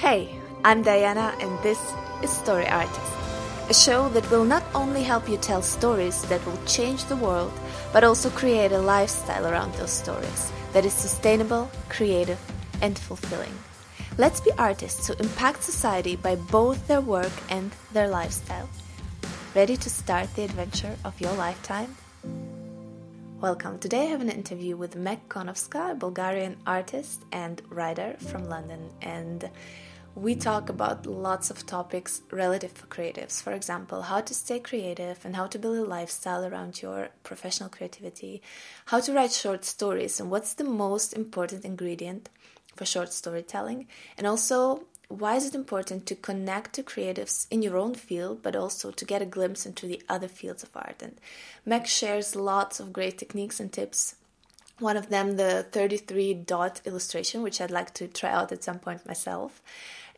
Hey, I'm Diana, and this is Story Artist, a show that will not only help you tell stories that will change the world, but also create a lifestyle around those stories that is sustainable, creative, and fulfilling. Let's be artists who impact society by both their work and their lifestyle. Ready to start the adventure of your lifetime? Welcome. Today I have an interview with Meg Konovska, a Bulgarian artist and writer from London, and we talk about lots of topics relative for creatives. For example, how to stay creative and how to build a lifestyle around your professional creativity, how to write short stories, and what's the most important ingredient for short storytelling, and also why is it important to connect to creatives in your own field, but also to get a glimpse into the other fields of art? And Meg shares lots of great techniques and tips. One of them, the 33 dot illustration, which I'd like to try out at some point myself.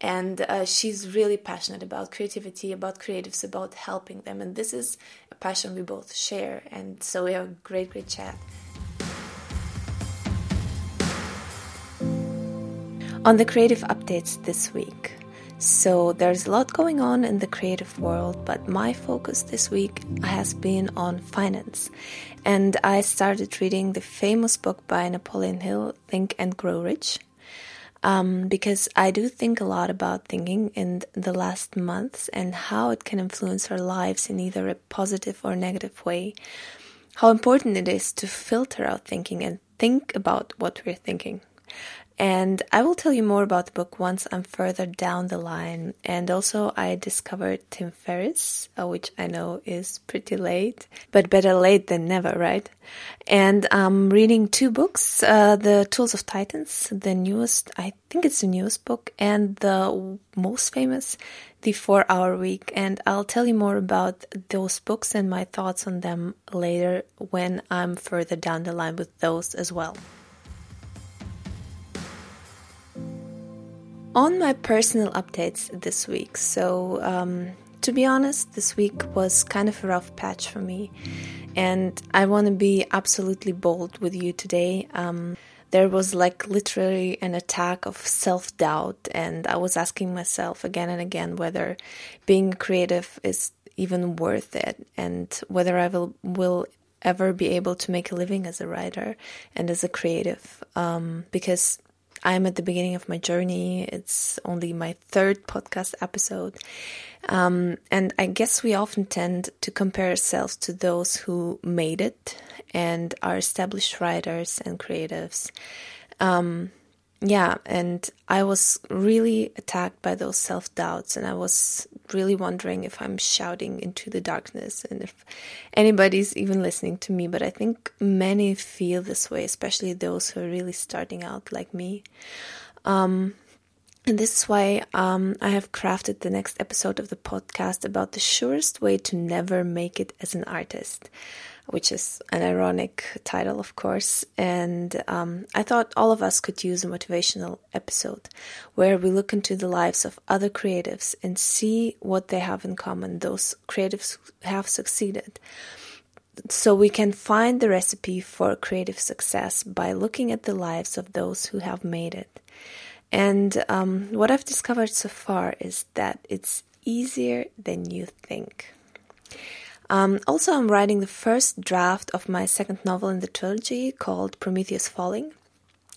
And uh, she's really passionate about creativity, about creatives, about helping them. And this is a passion we both share. And so we have a great, great chat. on the creative updates this week. So there's a lot going on in the creative world, but my focus this week has been on finance. And I started reading the famous book by Napoleon Hill, Think and Grow Rich. Um, because I do think a lot about thinking in the last months and how it can influence our lives in either a positive or negative way. How important it is to filter out thinking and think about what we're thinking. And I will tell you more about the book once I'm further down the line. And also, I discovered Tim Ferriss, uh, which I know is pretty late, but better late than never, right? And I'm reading two books uh, The Tools of Titans, the newest, I think it's the newest book, and the most famous, The Four Hour Week. And I'll tell you more about those books and my thoughts on them later when I'm further down the line with those as well. On my personal updates this week. So, um, to be honest, this week was kind of a rough patch for me, and I want to be absolutely bold with you today. Um, there was like literally an attack of self doubt, and I was asking myself again and again whether being creative is even worth it, and whether I will will ever be able to make a living as a writer and as a creative, um, because I'm at the beginning of my journey. It's only my third podcast episode. Um, and I guess we often tend to compare ourselves to those who made it and are established writers and creatives. Um, yeah, and I was really attacked by those self doubts, and I was really wondering if I'm shouting into the darkness and if anybody's even listening to me. But I think many feel this way, especially those who are really starting out like me. Um, and this is why um, I have crafted the next episode of the podcast about the surest way to never make it as an artist which is an ironic title, of course. And um, I thought all of us could use a motivational episode where we look into the lives of other creatives and see what they have in common, those creatives have succeeded. So we can find the recipe for creative success by looking at the lives of those who have made it. And um, what I've discovered so far is that it's easier than you think. Um, also, I'm writing the first draft of my second novel in the trilogy called Prometheus Falling.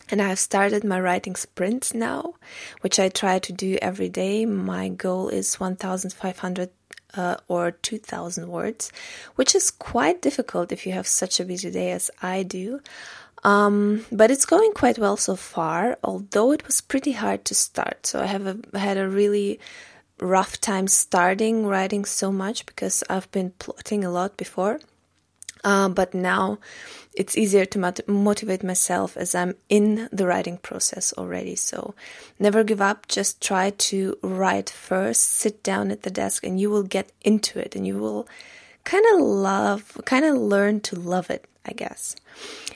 And I have started my writing sprint now, which I try to do every day. My goal is 1,500 uh, or 2,000 words, which is quite difficult if you have such a busy day as I do. Um, but it's going quite well so far, although it was pretty hard to start. So I have a, had a really rough time starting writing so much because I've been plotting a lot before. Uh, but now it's easier to mot- motivate myself as I'm in the writing process already. So never give up. Just try to write first, sit down at the desk, and you will get into it and you will kind of love, kind of learn to love it, I guess.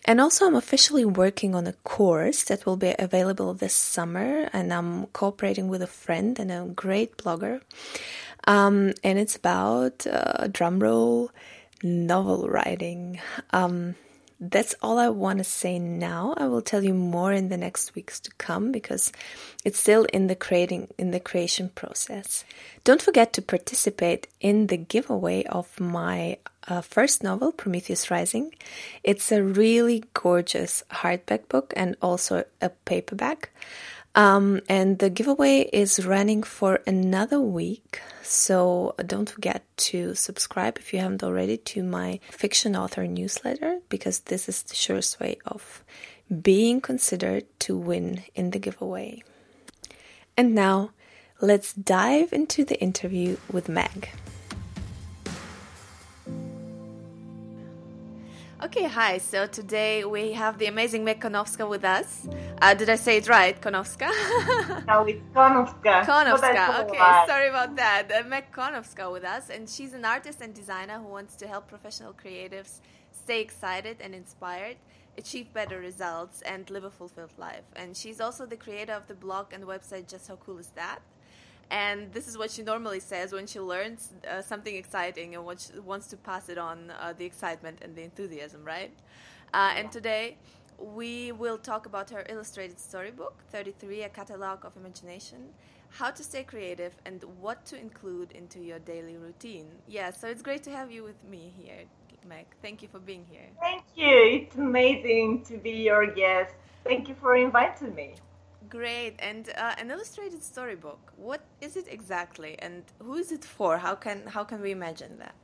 And also, I'm officially working on a course that will be available this summer, and I'm cooperating with a friend and a great blogger. Um, and it's about uh, drumroll novel writing. Um, that's all I want to say now. I will tell you more in the next weeks to come because it's still in the creating in the creation process. Don't forget to participate in the giveaway of my uh, first novel, Prometheus Rising. It's a really gorgeous hardback book and also a paperback. Um, and the giveaway is running for another week. So don't forget to subscribe if you haven't already to my fiction author newsletter because this is the surest way of being considered to win in the giveaway. And now let's dive into the interview with Meg. Okay, hi. So today we have the amazing Meg Konowska with us. Uh, did I say it right, Konowska? no, it's Konowska. Konowska. Okay, right. sorry about that. Uh, Meg Konowska with us, and she's an artist and designer who wants to help professional creatives stay excited and inspired, achieve better results, and live a fulfilled life. And she's also the creator of the blog and website Just How Cool Is That? And this is what she normally says when she learns uh, something exciting and wants to pass it on uh, the excitement and the enthusiasm right? Uh, and today we will talk about her illustrated storybook 33 a catalog of imagination how to stay creative and what to include into your daily routine. Yeah so it's great to have you with me here meg. Thank you for being here. Thank you. It's amazing to be your guest. Thank you for inviting me Great. And uh, an illustrated storybook. What is it exactly, and who is it for? How can how can we imagine that?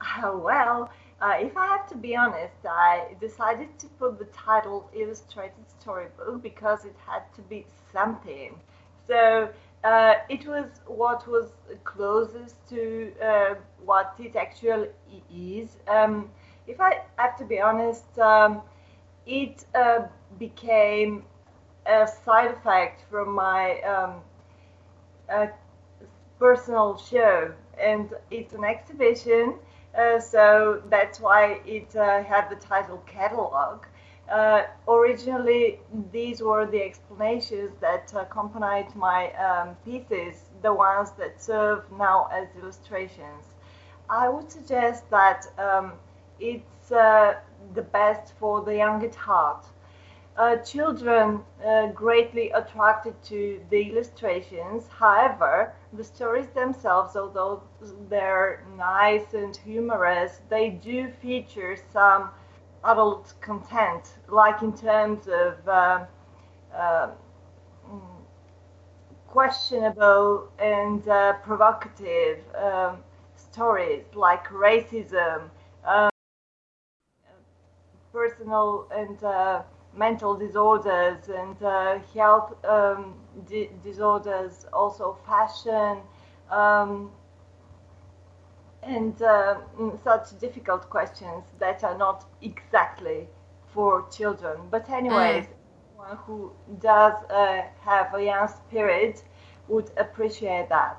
Uh, well, uh, if I have to be honest, I decided to put the title illustrated storybook because it had to be something. So uh, it was what was closest to uh, what it actually is. Um, if I have to be honest, um, it uh, became a side effect from my um, uh, personal show, and it's an exhibition. Uh, so that's why it uh, had the title catalog. Uh, originally, these were the explanations that accompanied my um, pieces, the ones that serve now as illustrations. I would suggest that um, it's uh, the best for the young at heart uh, children uh, greatly attracted to the illustrations. However, the stories themselves, although they're nice and humorous, they do feature some adult content, like in terms of uh, uh questionable and uh, provocative um, stories like racism, um, personal and uh, mental disorders and uh, health um, di- disorders, also fashion, um, and uh, such difficult questions that are not exactly for children. But, anyways, mm. one who does uh, have a young spirit would appreciate that.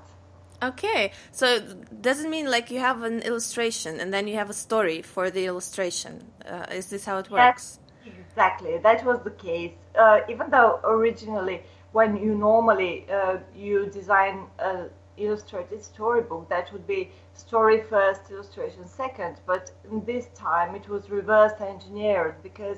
Okay, so does it mean like you have an illustration and then you have a story for the illustration? Uh, is this how it works? Yes Exactly, that was the case. Uh, even though originally, when you normally uh, you design an illustrated storybook, that would be story first, illustration second. But this time it was reverse engineered because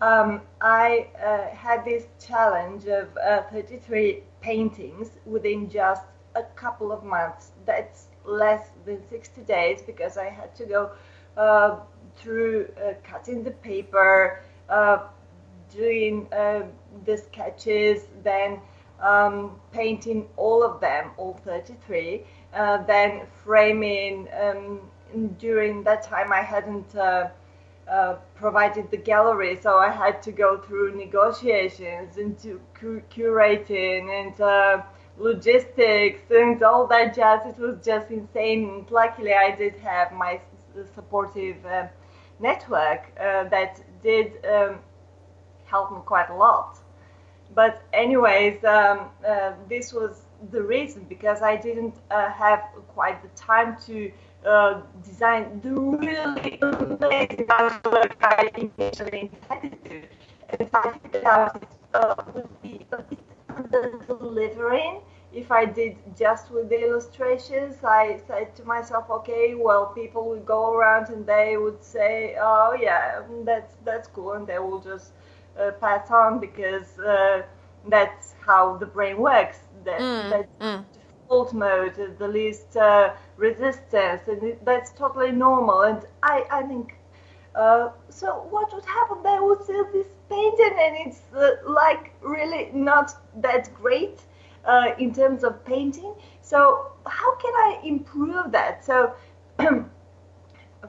um, I uh, had this challenge of uh, 33 paintings within just a couple of months. That's less than 60 days because I had to go uh, through uh, cutting the paper doing uh, the sketches, then um, painting all of them, all 33, uh, then framing. Um, during that time, I hadn't uh, uh, provided the gallery, so I had to go through negotiations and to cu- curating and uh, logistics and all that jazz. It was just insane. Luckily, I did have my supportive network that did um, help me quite a lot. But anyways, um, uh, this was the reason because I didn't uh, have quite the time to uh, design the really amazing artwork I initially intended to. And I think that I was uh, bit under delivering if I did just with the illustrations, I said to myself, okay, well, people would go around and they would say, oh yeah, that's that's cool, and they will just uh, pass on because uh, that's how the brain works. That, Mm, that's mm. default mode, the least uh, resistance, and that's totally normal. And I, I think, uh, so what would happen? They would see this painting, and it's uh, like really not that great uh, in terms of painting. So how can I improve that? So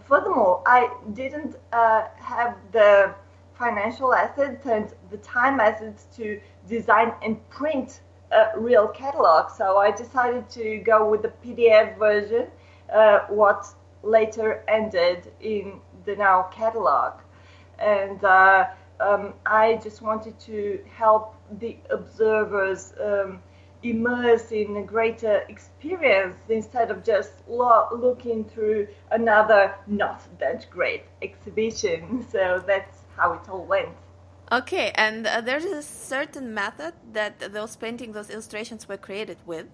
furthermore, I didn't uh, have the financial assets and the time assets to design and print a real catalog. So I decided to go with the PDF version, uh, what later ended in the now catalog. And uh, um, I just wanted to help the observers um, immerse in a greater experience instead of just lo- looking through another not that great exhibition. So that's how it all went. Okay, and uh, there's a certain method that those paintings, those illustrations were created with.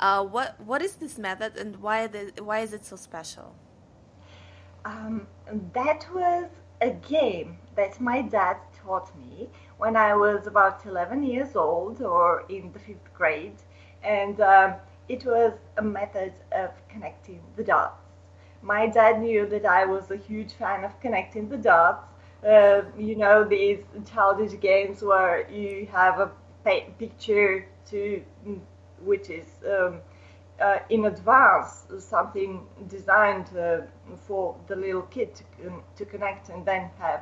Uh, what what is this method, and why the, why is it so special? Um, that was a game that my dad taught me when I was about 11 years old or in the fifth grade. And um, it was a method of connecting the dots. My dad knew that I was a huge fan of connecting the dots. Uh, you know, these childish games where you have a picture to, which is um, uh, in advance something designed uh, for the little kid to, to connect and then have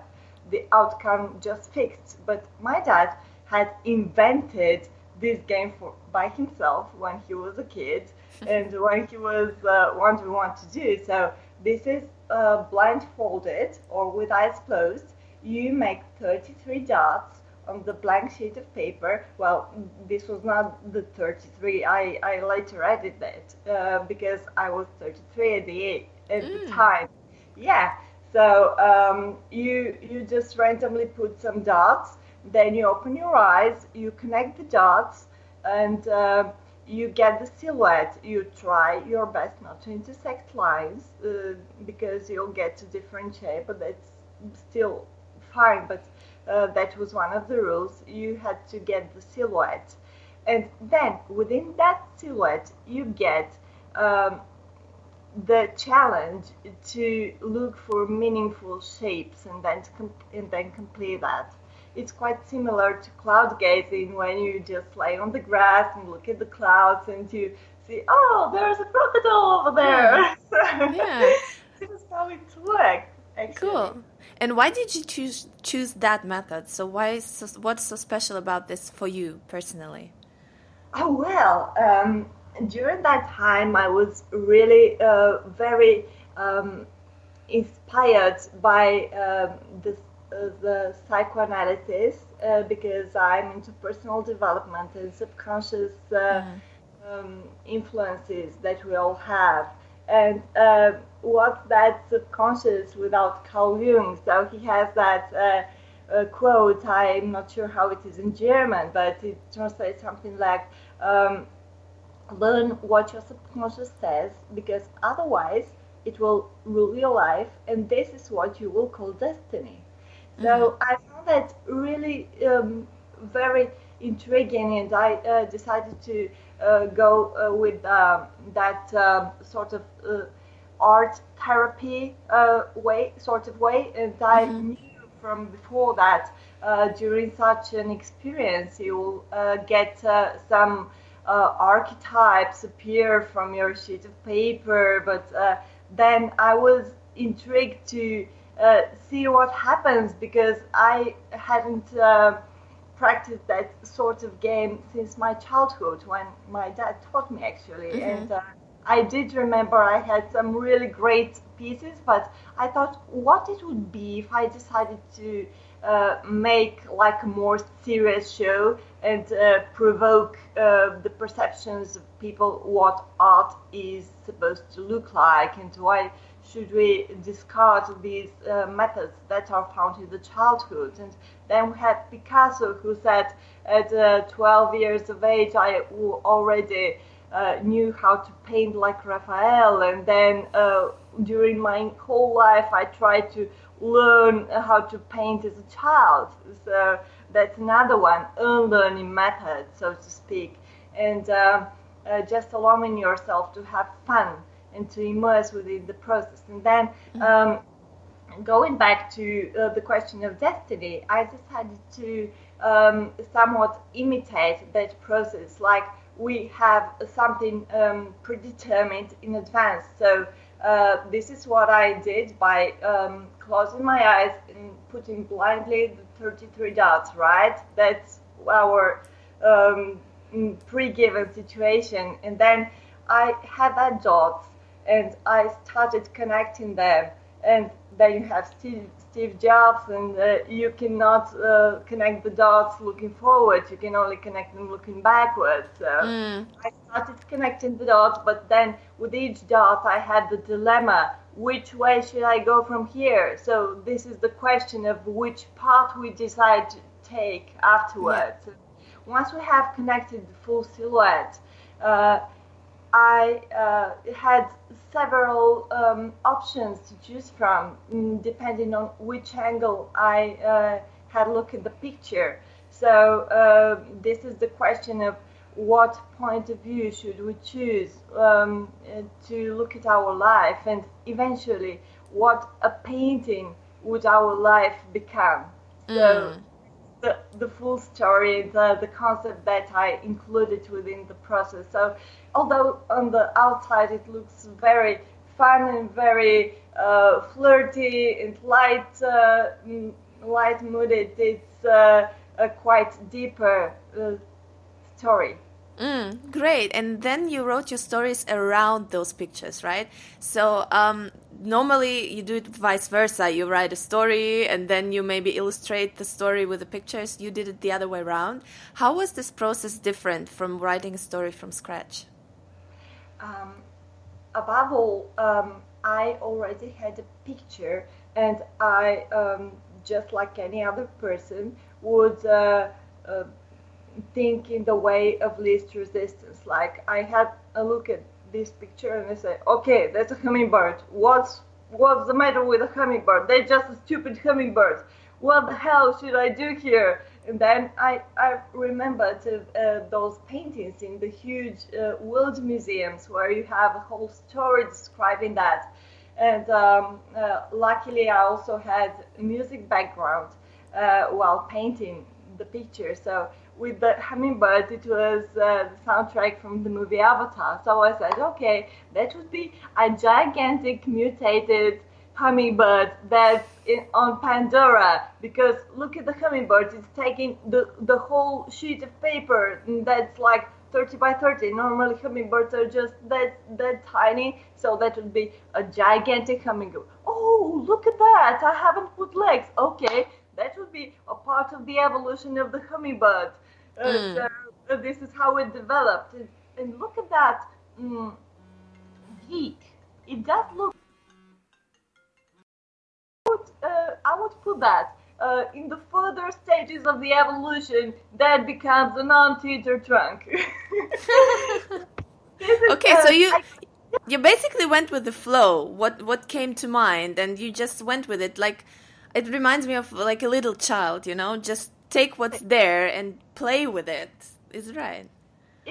the outcome just fixed. But my dad had invented this game for by himself when he was a kid and when he was uh, wondering what to do. So this is uh, blindfolded or with eyes closed. You make 33 dots on the blank sheet of paper. Well, this was not the 33. I, I later added that uh, because I was 33 at the at the Mm. time. Yeah. So um, you you just randomly put some dots. Then you open your eyes. You connect the dots, and uh, you get the silhouette. You try your best not to intersect lines uh, because you'll get a different shape, but that's still fine. But uh, that was one of the rules. You had to get the silhouette, and then within that silhouette, you get um, the challenge to look for meaningful shapes and then and then complete that. It's quite similar to cloud gazing when you just lay on the grass and look at the clouds and you see, oh, there's a crocodile over there. Yeah. this is how it works. Actually. Cool. And why did you choose choose that method? So why is so, what's so special about this for you personally? Oh well, um, during that time I was really uh, very um, inspired by um, this, uh, the psychoanalysis uh, because I'm into personal development and subconscious uh, um, influences that we all have. And uh, what's that subconscious without Carl Jung? So he has that uh, uh, quote. I'm not sure how it is in German, but it translates something like, um, "Learn what your subconscious says, because otherwise it will rule your life, and this is what you will call destiny." So I found that really um, very intriguing, and I uh, decided to uh, go uh, with uh, that um sort of uh, art therapy uh, way, sort of way. And I knew from before that uh, during such an experience, you will uh, get uh, some uh, archetypes appear from your sheet of paper, but uh, then I was intrigued to uh, see what happens because I hadn't uh, practiced that sort of game since my childhood when my dad taught me actually. And uh, I did remember I had some really great pieces, but I thought what it would be if I decided to uh, make like a more serious show and uh, provoke uh, the perceptions of people what art is supposed to look like and why should we discard these uh, methods that are found in the childhood. And then we had picasso who said at uh, 12 years of age, I already knew how to paint like Raphael, and then during my whole life, I tried to learn how to paint as a child. So that's another one, unlearning method, so to speak, and um, uh, just allowing yourself to have fun and to immerse within the process, and then. Mm-hmm. Um, going back to uh, the question of destiny, I decided to um, somewhat imitate that process. Like we have something um, predetermined in advance. So uh, this is what I did by um, closing my eyes and putting blindly the 33 dots. Right, that's our um, pre-given situation, and then I had that dots and I started connecting them and then you have Steve, Steve Jobs, and uh, you cannot uh, connect the dots looking forward. You can only connect them looking backwards. So mm. I started connecting the dots, but then with each dot, I had the dilemma: which way should I go from here? So this is the question of which path we decide to take afterwards. Yeah. Once we have connected the full silhouette. Uh, I uh, had several um, options to choose from, mm, depending on which angle I uh, had looked at the picture. So uh, this is the question of what point of view should we choose um, to look at our life, and eventually, what a painting would our life become. So. Mm the, the full story, the, the concept that I included within the process. So, although on the outside it looks very fun and very uh, flirty and light, uh, light mooded, it's uh, a quite deeper uh, story. Mm, great. And then you wrote your stories around those pictures, right? So um, normally you do it vice versa. You write a story and then you maybe illustrate the story with the pictures. You did it the other way around. How was this process different from writing a story from scratch? Um, above all, um, I already had a picture, and I, um, just like any other person, would. Uh, uh, think in the way of least resistance. Like I had a look at this picture and I say, okay, that's a hummingbird. What's what's the matter with a hummingbird? They're just a stupid hummingbird. What the hell should I do here? And then I, I remembered uh, those paintings in the huge uh, world museums where you have a whole story describing that. And um, uh, luckily, I also had music background uh, while painting the picture. So with the hummingbird, it was uh, the soundtrack from the movie Avatar. So I said, okay, that would be a gigantic mutated hummingbird that's in, on Pandora because look at the hummingbird. It's taking the, the whole sheet of paper that's like 30 by 30. Normally hummingbirds are just that that tiny, so that would be a gigantic hummingbird. Oh, look at that! I haven't put legs. Okay, that would be a part of the evolution of the hummingbird. Uh, mm. so uh, this is how it developed. And, and look at that mm, geek. It does look. I would, uh, I would put that uh, in the further stages of the evolution, that becomes a non-teeter trunk. okay, uh, so you I, you basically went with the flow. What what came to mind, and you just went with it. Like it reminds me of like a little child, you know, just take what's there and play with it. Is right?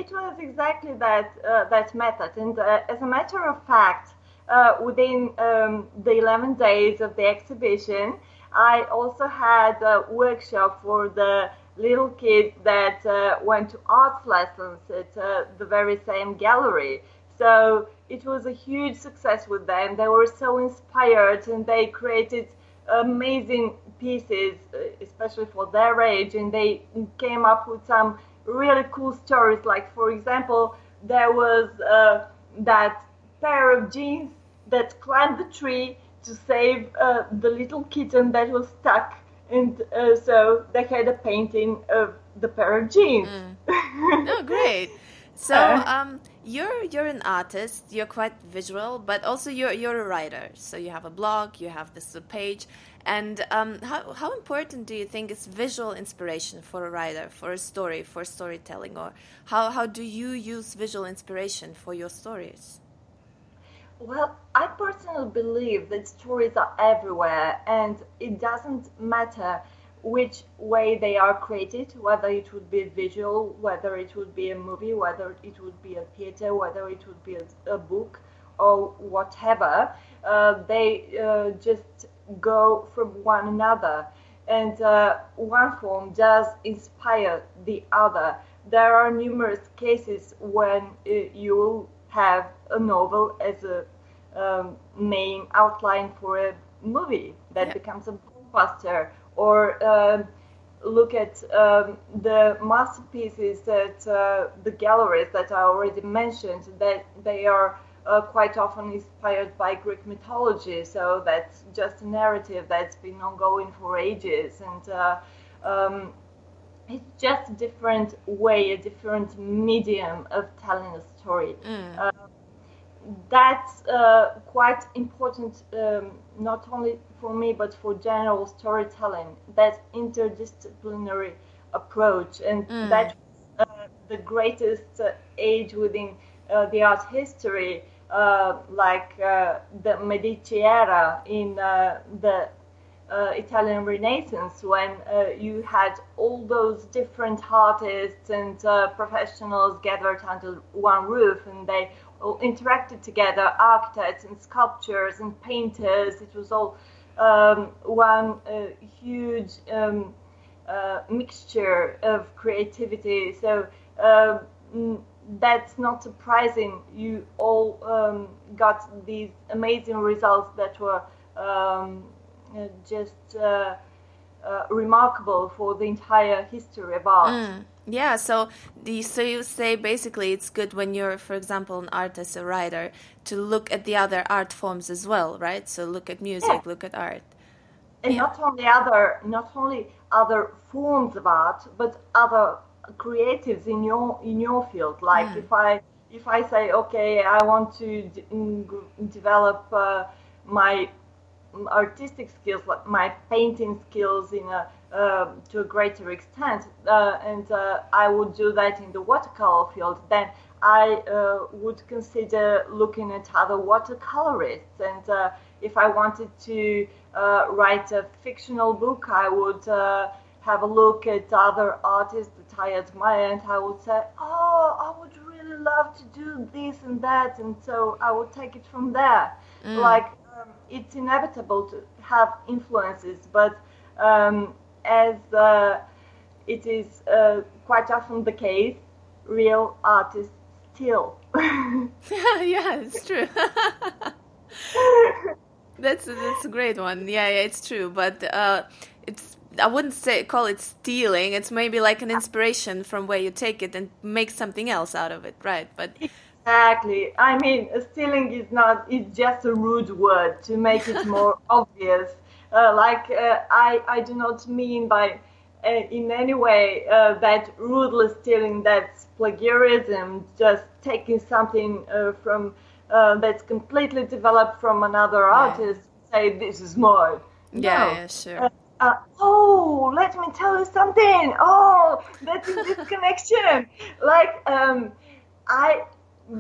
It was exactly that uh, that method, and uh, as a matter of fact, uh, within um, the 11 days of the exhibition, I also had a workshop for the little kids that uh, went to arts lessons at uh, the very same gallery. So it was a huge success with them. They were so inspired, and they created amazing pieces, uh, especially for their age, and they came up with some really cool stories. Like, for example, there was uh, that pair of jeans that climbed the tree to save uh, the little kitten that was stuck, and uh, so they had a painting of the pair of jeans. Mm. oh, great! So, uh, um, you're you're an artist. You're quite visual, but also you're you're a writer. So you have a blog, you have this page, and um, how how important do you think is visual inspiration for a writer, for a story, for storytelling, or how how do you use visual inspiration for your stories? Well, I personally believe that stories are everywhere, and it doesn't matter which way they are created, whether it would be visual, whether it would be a movie, whether it would be a theater, whether it would be a, a book, or whatever. Uh, they uh, just go from one another, and uh, one form does inspire the other. There are numerous cases when uh, you will have a novel as a um, main outline for a movie that yeah. becomes a blockbuster or um, look at um, the masterpieces that uh, the galleries that I already mentioned, that they are uh, quite often inspired by Greek mythology. So that's just a narrative that's been ongoing for ages, and uh, um, it's just a different way, a different medium of telling a story. Mm. Uh, that's uh, quite important, um, not only for me but for general storytelling. That interdisciplinary approach, and mm. that uh, the greatest uh, age within uh, the art history, uh, like uh, the Medici era in the Italian Renaissance, when you had all those different artists and professionals gathered under one roof, and they interacted together, architects and sculptors and painters. It was all um, one uh, huge um, uh, mixture of creativity. So uh, that's not surprising. You all um, got these amazing results that were um, uh, just uh, uh, remarkable for the entire history of art. Mm. Yeah, so the so you say basically it's good when you're, for example, an artist, a writer, to look at the other art forms as well, right? So look at music, yeah. look at art, and yeah. not only other, not only other forms of art, but other creatives in your in your field. Like mm. if I if I say, okay, I want to d- develop uh, my artistic skills, like my painting skills in a um, to a greater extent, uh, and uh, I would do that in the watercolor field, then I uh, would consider looking at other watercolorists. And uh, if I wanted to uh, write a fictional book, I would have a look at other artists that I admire, and I would say, "Oh, I would really love to do this and that," and so I would take it from there. Mm. Like um, it's inevitable to have influences, but um, as uh, it is uh, quite often the case, real artists steal. yeah, yeah, it's true. that's that's a great one. Yeah, yeah, it's true. But uh, it's I wouldn't say call it stealing. It's maybe like an inspiration from where you take it and make something else out of it, right? But exactly. I mean, stealing is not. It's just a rude word to make it more obvious uh, like uh, I, I do not mean by uh, in any way that ruthless stealing that's plagiarism, just taking something from that's completely developed from another yeah. artist, say this is mine. Yeah, no. yeah, sure. Uh, oh, let me tell you something. Oh, that is this connection. Like, um, I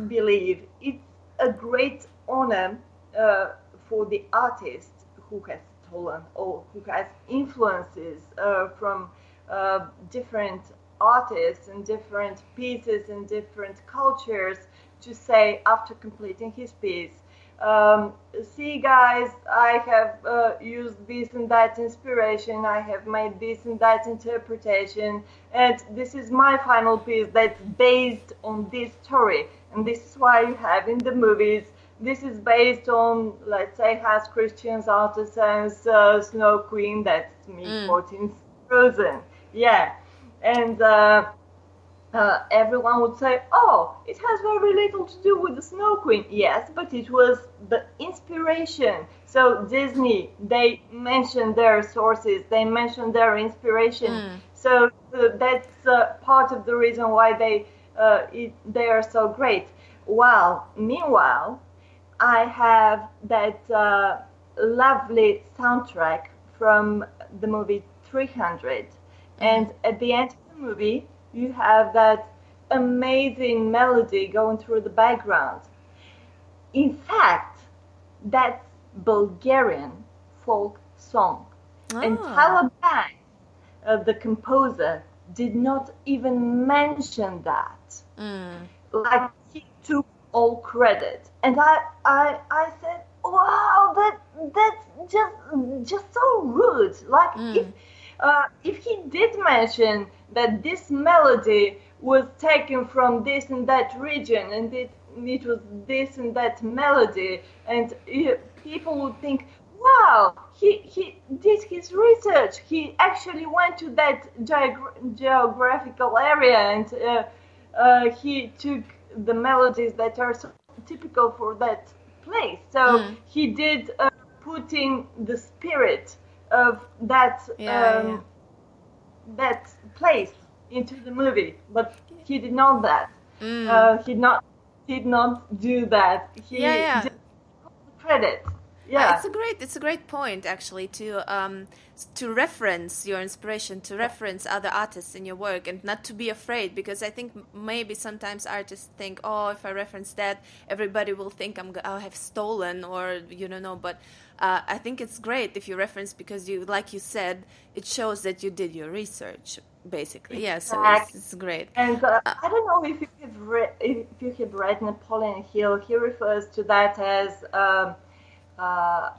believe it's a great honor uh, for the artist who has Poland or who has influences uh, from uh, different artists and different pieces and different cultures to say after completing his piece um, see guys i have uh, used this and that inspiration i have made this and that interpretation and this is my final piece that's based on this story and this is why you have in the movies this is based on, let's say, Hans christians Andersen's uh, Snow Queen. That's me mm. quoting Frozen. Yeah, and uh, uh, everyone would say, "Oh, it has very little to do with the Snow Queen." Yes, but it was the inspiration. So Disney, they mentioned their sources, they mentioned their inspiration. Mm. So uh, that's uh, part of the reason why they uh, it, they are so great. While meanwhile, I have that uh, lovely soundtrack from the movie 300, and at the end of the movie, you have that amazing melody going through the background. In fact, that's Bulgarian folk song. And Ah. Tyler Bates, uh, the composer, did not even mention that. Mm. Like he took all credit. And I, I, I said, wow, that that's just just so rude. Like if uh, if he did mention that this melody was taken from this and that region and it, it was this and that melody and uh, people would think wow he, he did his research. He actually went to that geogra- geographical area and uh, uh, he took the melodies that are so typical for that place. So Mm. he did uh, put in the spirit of that Yeah, um, yeah. that place into the movie, but he did not that. Mm. Uh, he not did not do that. He Yeah, yeah. just took the credit. Uh, Yeah. It's a great it's a great point actually to um to reference your inspiration to reference other artists in your work and not to be afraid because I think maybe sometimes artists think oh if I reference that everybody will think I'm I have stolen or you don't know but uh, I think it's great if you reference because you like you said it shows that you did your research basically yeah so it's, it's great And uh, I don't know if you have read if you have read Napoleon Hill. He refers to that as um, uh,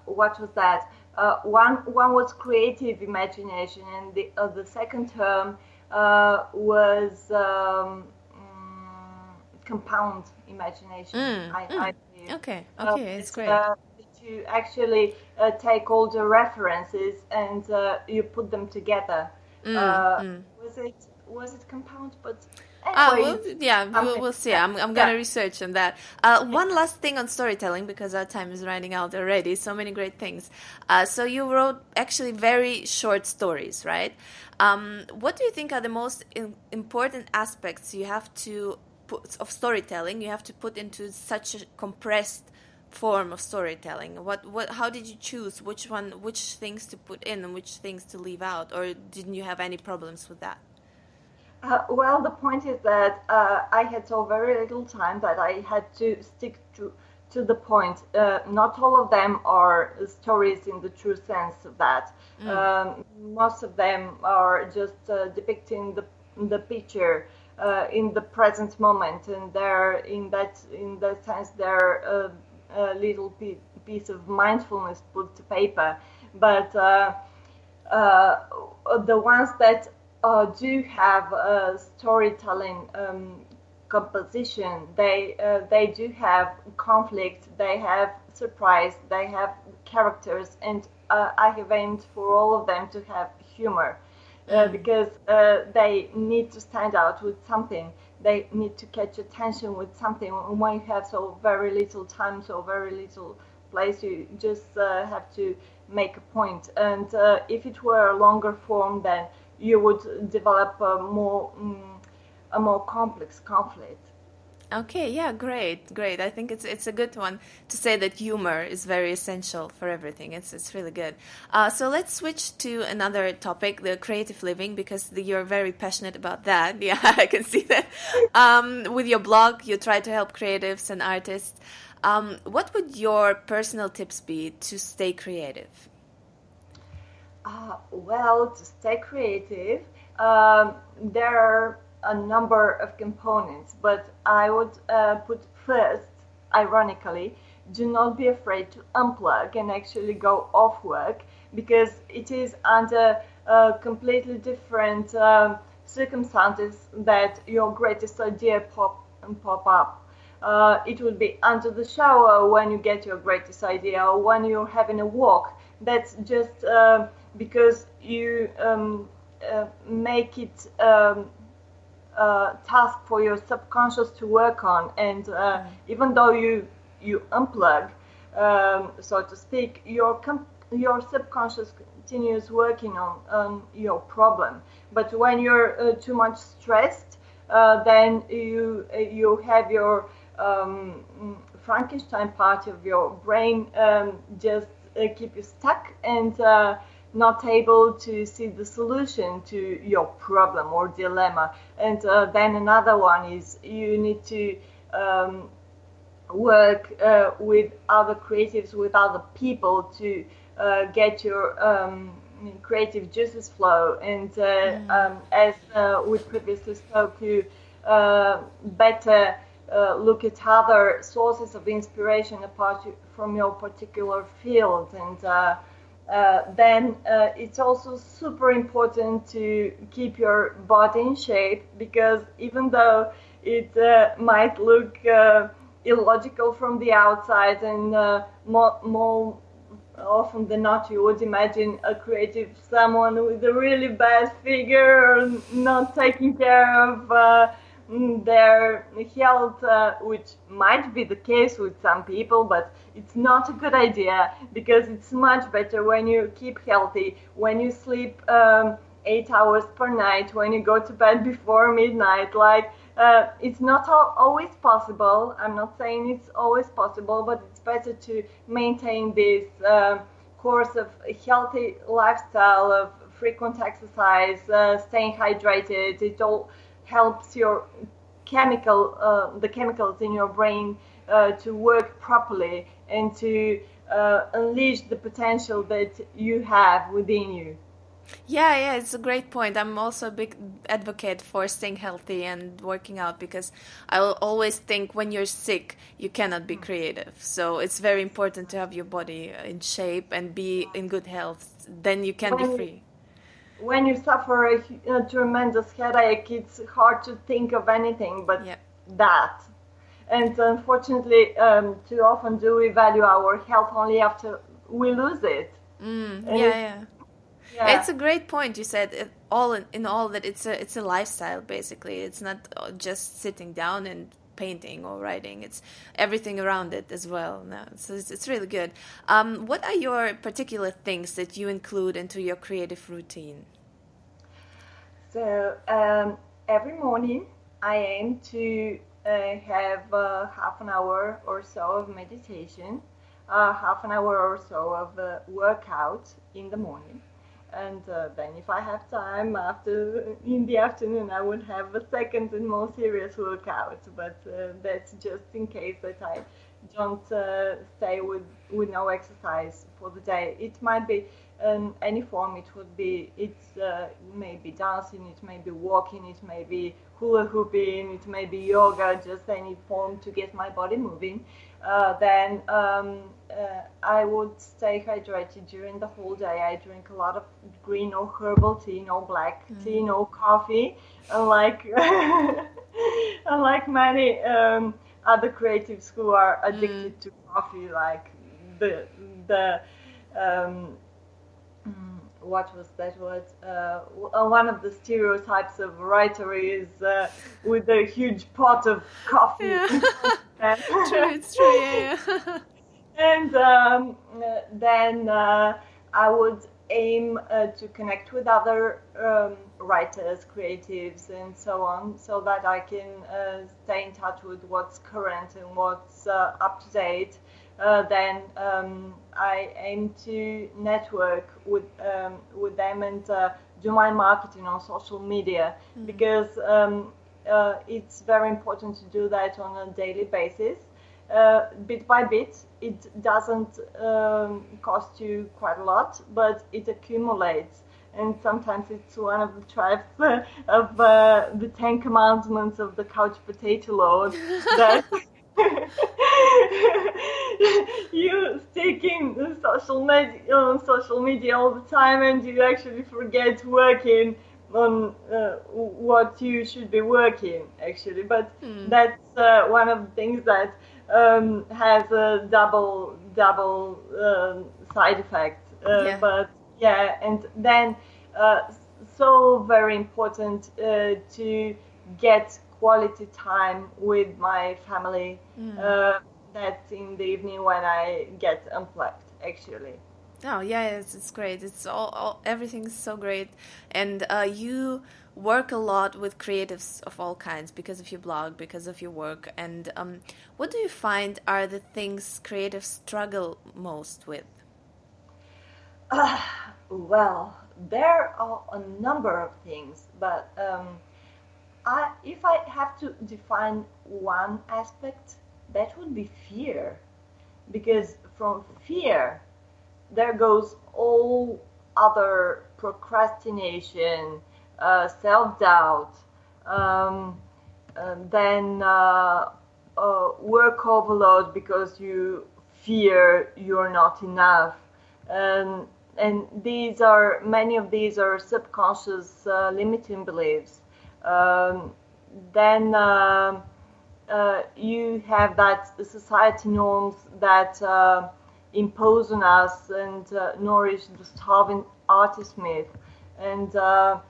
what was that? Uh, one one was creative imagination, and the uh, the second term uh, was um, mm, compound imagination. Mm, I, mm. I okay Uh, okay it's great Uh, to actually uh, take all the references and uh, you put them together. Mm, uh, mm. Was it was it compound? But Ah, anyway, well, yeah, we'll, we'll see. I'm. I'm gonna Yeah. research on that. Uh, one last thing on storytelling because our time is running out already. So many great things. Uh, so you wrote actually very short stories, right? Um, what do you think are the most in, important aspects you have to put of storytelling? You have to put into such a compressed form of storytelling. What, what, how did you choose which one, which things to put in and which things to leave out, or didn't you have any problems with that? Uh, well, the point is that uh, I had so very little time that I had to stick to to the point. Uh, not all of them are stories in the true sense of that. Um, most of them are just uh, depicting the the picture uh, in the present moment, and they're in that in that sense they're uh, a little pi- piece of mindfulness put to paper. But uh, uh, the ones that uh, do have a storytelling um, composition, they uh, they do have conflict, they have surprise, they have characters, and uh, I have aimed for all of them to have humor. Uh, because uh, they need to stand out with something. They need to catch attention with something. When you have so very little time, so very little place, you just uh, have to make a point. And uh, if it were a longer form, then you would develop a more mm, a more complex conflict. Okay, yeah, great, great. I think it's it's a good one to say that humor is very essential for everything. It's it's really good. Uh, so let's switch to another topic, the creative living, because the, you're very passionate about that. Yeah, I can see that. Um, with your blog, you try to help creatives and artists. Um, what would your personal tips be to stay creative? Uh, well, to stay creative, um, there are a number of components, but I would uh, put first, ironically, do not be afraid to unplug and actually go off work because it is under uh, completely different um, circumstances that your greatest idea pop pop up. Uh, it would be under the shower when you get your greatest idea, or when you're having a walk. That's just uh, because you um, uh, make it um, a task for your subconscious to work on, and uh, even though you you unplug, um, so to speak, your com- your subconscious continues working on, on your problem. But when you're uh, too much stressed, uh, then you you have your um, Frankenstein part of your brain um, just uh, keep you stuck. And uh, not able to see the solution to your problem or dilemma. And uh, then another one is you need to um, work uh, with other creatives, with other people to uh, get your um, creative juices flow. And uh, mm. um, as we previously spoke to, better look at other sources of inspiration apart from your particular field and uh, then uh, it's also super important to keep your body in shape because even though it uh, might look uh, illogical from the outside and uh, more, more, often than not you would imagine a creative someone with a really bad figure or not taking care of Their health, uh, which might be the case with some people, but it's not a good idea because it's much better when you keep healthy, when you sleep um, eight hours per night, when you go to bed before midnight. Like, uh, it's not always possible. I'm not saying it's always possible, but it's better to maintain this uh, course of healthy lifestyle, of frequent exercise, uh, staying hydrated. It all helps your chemical, uh, the chemicals in your brain uh, to work properly and to uh, unleash the potential that you have within you. Yeah, yeah, it's a great point. I'm also a big advocate for staying healthy and working out because I will always think when you're sick, you cannot be creative. So it's very important to have your body in shape and be in good health. Then you can when, be free when you suffer a, a, tremendous headache, it's hard to think of anything but yep. that. And unfortunately, um, too often do we value our health only after we lose it. Mm, yeah, yeah, yeah. It's a great point. You said it, all in, in, all that it's a it's a lifestyle basically. It's not uh, just sitting down and painting or writing. It's everything around it as well. No, so it's, it's really good. Um, what are your particular things that you include into your creative routine? So um, every morning I aim to uh, have uh, half an hour or so of meditation, uh, half an hour or so of uh, workout in the morning. And uh, then, if I have time after in the afternoon, I would have a second and more serious workout. But uh, that's just in case that I don't stay with, with no exercise for the day. It might be um, any form. It would be it uh, may be dancing, it may be walking, it may be hula hooping, it may be yoga, just any form to get my body moving. Uh, then um, uh, I would stay hydrated during the whole day. I drink a lot of green or herbal tea, no black mm. tea, no coffee. Unlike unlike many um, other creatives who are addicted mm. to coffee, like the the um, what was that word? Uh, uh, one of the stereotypes of writer is uh, with a huge pot of coffee. Yeah. true, it's true. Yeah. yeah. and um, then uh, I would aim uh, to connect with other um, writers, creatives, and so on, so that I can uh, stay in touch with what's current and what's up to date uh, then um, I aim to network with um, with them and uh, do my marketing on social media mm-hmm. because um, uh, it's very important to do that on a daily basis. Uh, bit by bit, it doesn't um, cost you quite a lot, but it accumulates. And sometimes it's one of the tribes of uh, the Ten Commandments of the couch potato lord that you sticking social media on social media all the time and you actually forget working on uh, what you should be working actually but hmm. that's uh, one of the things that um, has a double double um, side effect uh, yeah. but yeah and then uh, so very important uh, to get quality time with my family. Mm. Uh, that's in the evening when I get unplugged, actually. Oh yeah, it's, it's great. It's all, all everything's so great, and uh, you work a lot with creatives of all kinds because of your blog, because of your work. And um, what do you find are the things creatives struggle most with? Uh, well, there are a number of things, but um, I, if I have to define one aspect, that would be fear. Because from fear, there goes all other procrastination, uh, self doubt, um, then uh, uh, work overload because you fear you're not enough. Um, and these are many of these are subconscious uh, limiting beliefs. Um, then uh, uh, you have that society norms that uh, impose on us and uh, nourish the starving artist myth, and uh,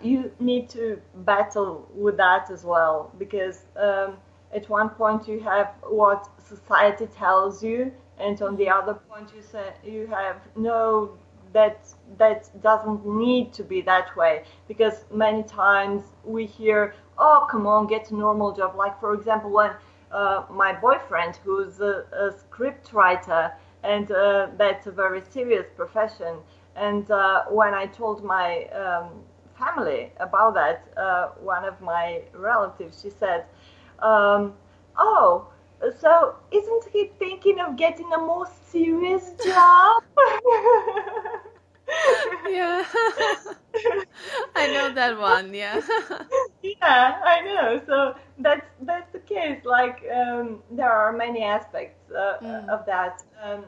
you need to battle with that as well because um, at one point you have what society tells you and on the other point you say you have no that that doesn't need to be that way. Because many times we hear oh come on get a normal job. Like for example when uh, my boyfriend who's a, a script writer and uh, that's a very serious profession and uh, when i told my um, family about that uh, one of my relatives she said um, oh so isn't he thinking of getting a more serious job? yeah. I know that one, yeah. yeah, I know. So that's that's the case. Like um, there are many aspects uh, mm. of that, um,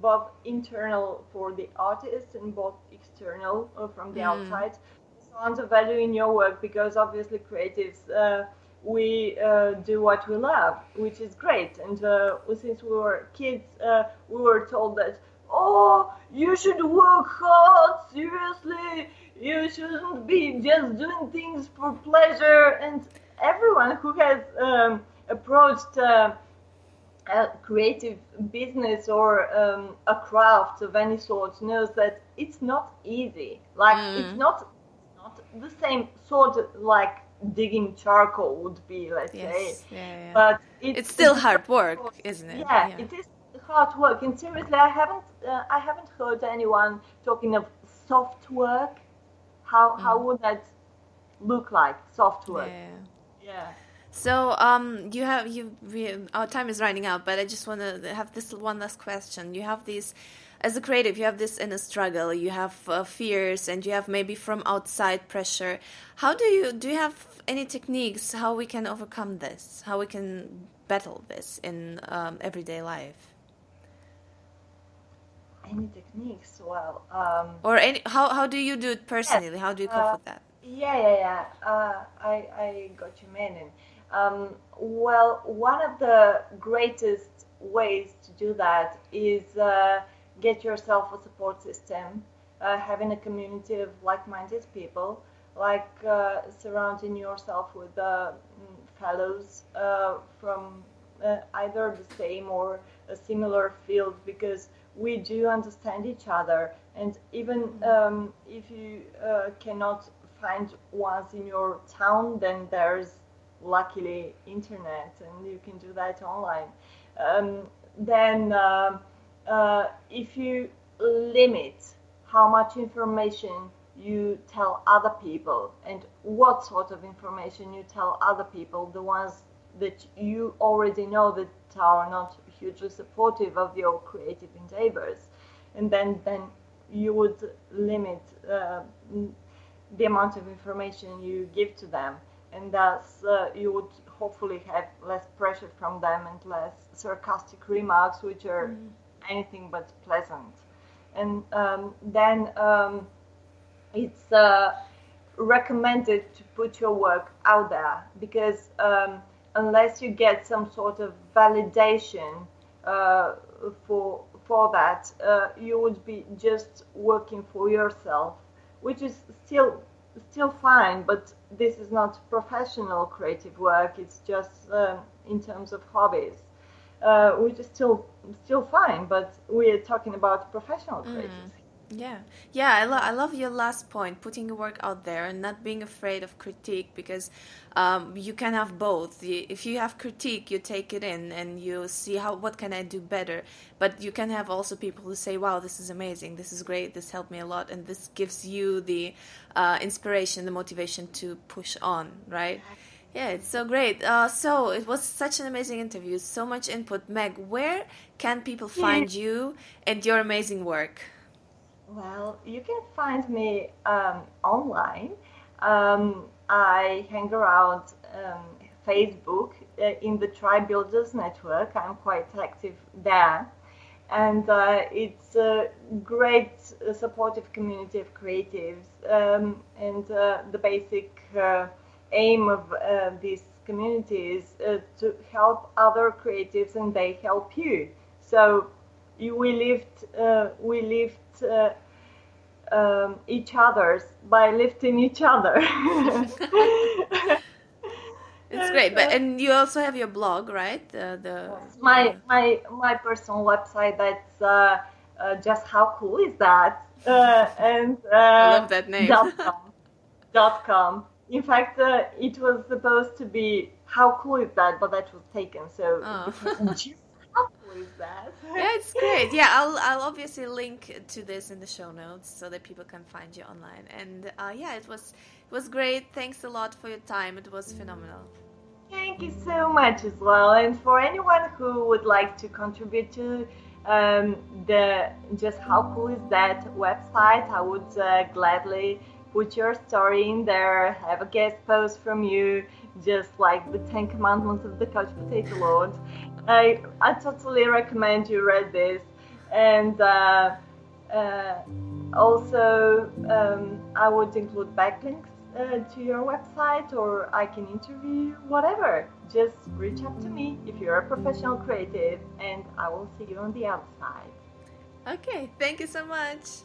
both internal for the artist and both external uh, from the mm. outside. So on the value in your work because obviously creatives uh, we uh, do what we love, which is great. And uh, since we were kids, uh, we were told that, oh, you should work hard, seriously, you shouldn't be just doing things for pleasure. And everyone who has um, approached uh, a creative business or um, a craft of any sort knows that it's not easy. Like, mm. it's not, not the same sort of like digging charcoal would be, let's yes. say. Yeah, yeah. But it's, it's still it's hard work, isn't it? Yeah, yeah, it is hard work. And seriously, I haven't uh, I haven't heard anyone talking of soft work. How mm. how would that look like? Soft work. Yeah. yeah. So um, you have you we, our time is running out, but I just want to have this one last question. You have these as a creative, you have this inner struggle, you have uh, fears, and you have maybe from outside pressure. How do you do? You have any techniques how we can overcome this? How we can battle this in um, everyday life? Any techniques? Well, um, or any how how do you do it personally? Yes, how do you cope uh, with that? Yeah, yeah, yeah. Uh, I I got you meaning. Um, well, one of the greatest ways to do that is uh, get yourself a support system, uh, having a community of like-minded people like uh, surrounding yourself with uh, fellows uh, from uh, either the same or a similar field because we do understand each other and even mm-hmm. um, if you uh, cannot find ones in your town then there's luckily internet and you can do that online um, then um, uh, if you limit how much information you tell other people and what sort of information you tell other people, the ones that you already know that are not hugely supportive of your creative endeavors. And then, then you would limit uh, the amount of information you give to them. And thus, uh, you would hopefully have less pressure from them and less sarcastic remarks, which are mm. Anything but pleasant. And um, then, um, it's uh, recommended to put your work out there because um, unless you get some sort of validation uh, for for that, uh, you would be just working for yourself, which is still still fine. But this is not professional creative work. It's just um, in terms of hobbies, uh, which is still still fine. But we're talking about professional creatives. Mm. Yeah, yeah, I, lo- I love your last point, putting your work out there and not being afraid of critique because um, you can have both. If you have critique, you take it in and you see how what can I do better. But you can have also people who say, "Wow, this is amazing, this is great, this helped me a lot," and this gives you the uh, inspiration, the motivation to push on, right? Yeah, it's so great. Uh, so it was such an amazing interview, so much input. Meg, where can people find you and your amazing work? Well, you can find me um, online. Um, I hang around um, Facebook uh, in the Tribe Builders Network. I'm quite active there. And uh, it's a great uh, supportive community of creatives. Um, and uh, the basic uh, aim of uh, this community is to help other creatives and they help you. So you, we lift, we lift um, each other's by lifting each other. it's great, but and you also have your blog, right? The, the my my my personal website. That's uh, uh, just how cool is that? Uh, and uh, I love that name. dot com. dot com. In fact, uh, it was supposed to be how cool is that, but that was taken. So oh. How cool is that? yeah, it's great. Yeah, I'll I'll obviously link to this in the show notes so that people can find you online. And uh, yeah, it was it was great. Thanks a lot for your time. It was phenomenal. Thank you so much as well. And for anyone who would like to contribute to um, the just how cool is that website, I would uh, gladly put your story in there, have a guest post from you, just like the Ten Commandments of the Couch Potato Lord. I, I totally recommend you read this. And uh, uh, also, um, I would include backlinks uh, to your website or I can interview you, whatever. Just reach out to me if you're a professional creative, and I will see you on the other side. Okay, thank you so much.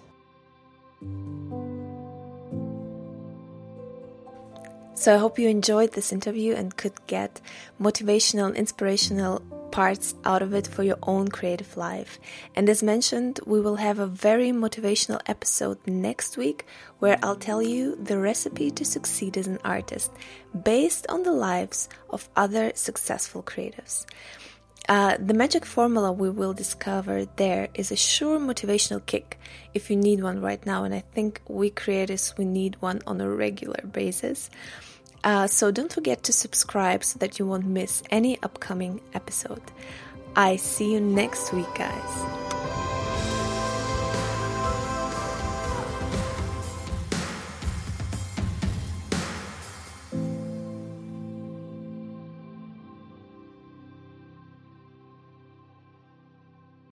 So I hope you enjoyed this interview and could get motivational and inspirational parts out of it for your own creative life. And as mentioned, we will have a very motivational episode next week where I'll tell you the recipe to succeed as an artist based on the lives of other successful creatives. Uh, the magic formula we will discover there is a sure motivational kick if you need one right now, and I think we creators we need one on a regular basis. Uh, so don't forget to subscribe so that you won't miss any upcoming episode. I see you next week, guys.